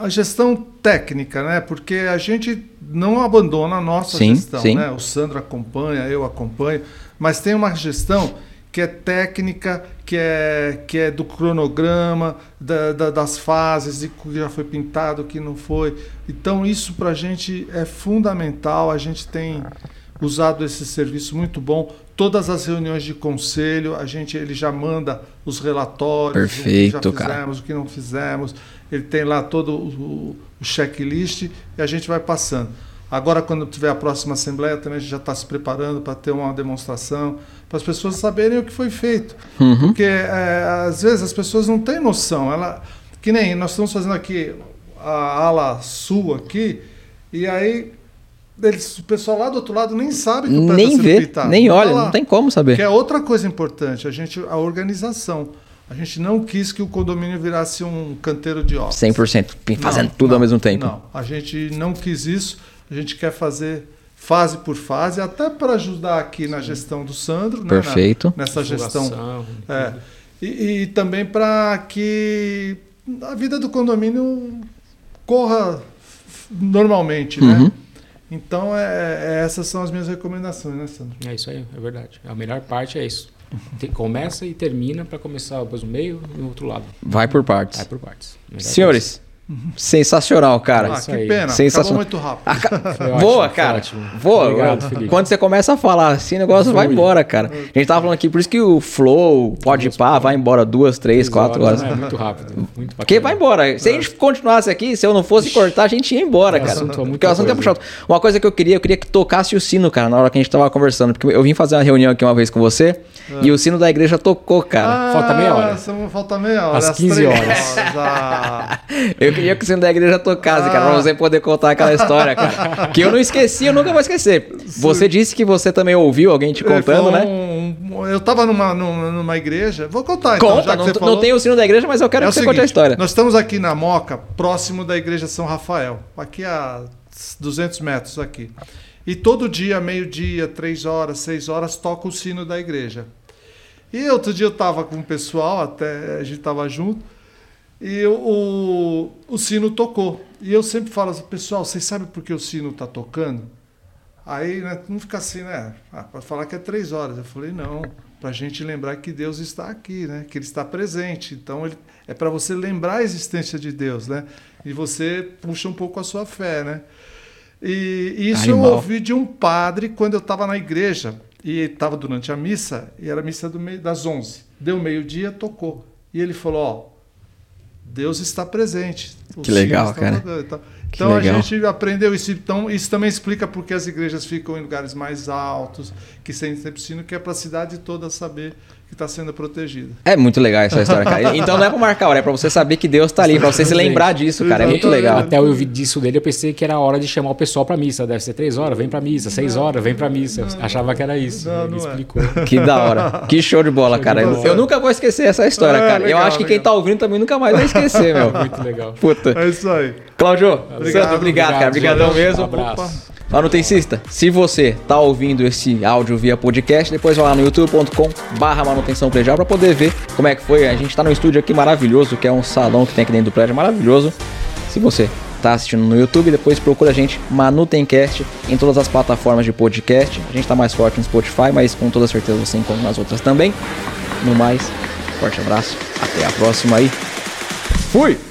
a gestão técnica, né? Porque a gente não abandona a nossa Sim, gestão, sim. né? O Sandro acompanha, eu acompanho, mas tem uma gestão que é técnica, que é, que é do cronograma, da- da- das fases, de que já foi pintado, o que não foi. Então isso para a gente é fundamental. A gente tem usado esse serviço muito bom. Todas as reuniões de conselho, a gente ele já manda os relatórios, Perfeito, o que já cara. fizemos, o que não fizemos. Ele tem lá todo o, o checklist e a gente vai passando. Agora, quando tiver a próxima assembleia, também a gente já está se preparando para ter uma demonstração, para as pessoas saberem o que foi feito. Uhum. Porque é, às vezes as pessoas não têm noção. Ela, que nem nós estamos fazendo aqui a ala sul aqui, e aí eles, o pessoal lá do outro lado nem sabe que o prédio Nem está sendo vê, pintado. nem Tá olha, lá. não tem como saber. Que é outra coisa importante, a gente a organização. A gente não quis que o condomínio virasse um canteiro de obras. 100%, fazendo Não, tudo não, ao mesmo tempo. Não, a gente não quis isso. A gente quer fazer fase por fase, até para ajudar aqui na gestão do Sandro, né, Perfeito. na- nessa gestão. É. E, e também para que a vida do condomínio corra normalmente, Uhum. né? Então, é, é- essas são as minhas recomendações, né, Sandro? É isso aí, é verdade. A melhor parte é isso. Começa e termina para começar depois no meio e no outro lado. Vai por partes. Vai por partes. Senhores, sensacional, cara. ah, que aí. pena. Sensacional. Acabou muito rápido. Voa, ótimo, foi cara. ótimo. Voa. Obrigado, Felipe. Quando você começa a falar assim, o negócio vai embora, cara. A gente tava falando aqui, por isso que o flow, pode pá, vai embora duas, três, Três quatro horas. né? É muito rápido. Muito Porque vai embora. Se a gente continuasse aqui, se eu não fosse cortar, a gente ia embora, O cara. assunto é Porque o assunto é coisa. puxado. Uma coisa que eu queria, eu queria que tocasse o sino, cara, na hora que a gente tava conversando. Porque eu vim fazer uma reunião aqui uma vez com você e o sino da igreja tocou, cara. Falta meia hora. Ah, falta meia hora. Às 15 três horas. Ah, Eu queria que o sino da igreja tocasse, cara, pra você poder contar aquela história, cara. Que eu não esqueci, eu nunca vou esquecer. Você disse que você também ouviu alguém te contando, foi né? um- eu tava numa, numa, numa igreja. Vou contar então, Conta, já não, não tem o sino da igreja, mas eu quero É que você conte a seguinte, história. Nós estamos aqui na Moca, próximo da igreja São Rafael, aqui a 200 metros aqui. E todo dia, meio-dia, três horas, seis horas, toca o sino da igreja. E outro dia eu estava com o pessoal, até a gente estava junto, e o, o, sino tocou. E eu sempre falo assim, pessoal, vocês sabem por que o sino está tocando? Aí né, não fica assim, né? Ah, para falar que é três horas. Eu falei, não, para a gente lembrar que Deus está aqui, né? Que Ele está presente. Então ele, é para você lembrar a existência de Deus, né? E você puxa um pouco a sua fé, né? E isso Animal. eu ouvi de um padre quando eu estava na igreja. E estava durante a missa, e era a missa do meio, das 11. Deu meio-dia, tocou. E ele falou: Ó, Deus está presente. O Que legal, cara. Então, Que a legal. gente aprendeu isso. Então, isso também explica porque as igrejas ficam em lugares mais altos, que sem sino, que é para a cidade toda saber que está sendo protegida. É muito legal essa história, cara. Então não é pra marcar hora, é pra você saber que Deus tá ali, pra você se lembrar disso, cara. É muito legal. Até eu ouvi disso dele, eu pensei que era a hora de chamar o pessoal pra missa. Deve ser três horas, vem pra missa. Seis horas, vem pra missa. Eu achava que era isso. Não, Ele não é. explicou. Que da hora. Que show de bola, cara. bola. Eu nunca vou esquecer essa história, É, cara. Eu legal, acho que quem legal. tá ouvindo também nunca mais vai esquecer, meu. Muito legal. Puta. É isso aí. Cláudio, Obrigado. Sandro, obrigado, cara. Obrigadão mesmo. Um abraço. Manutencista, se você tá ouvindo esse áudio via podcast, depois vai lá no youtube.com barra manutenção predial pra poder ver como é que foi. A gente tá num estúdio aqui maravilhoso, que é um salão que tem aqui dentro do prédio, maravilhoso. Se você tá assistindo no YouTube, depois procura a gente, Manutencast, em todas as plataformas de podcast. A gente tá mais forte no Spotify, mas com toda certeza você encontra nas outras também. No mais, forte abraço, até a próxima aí. Fui!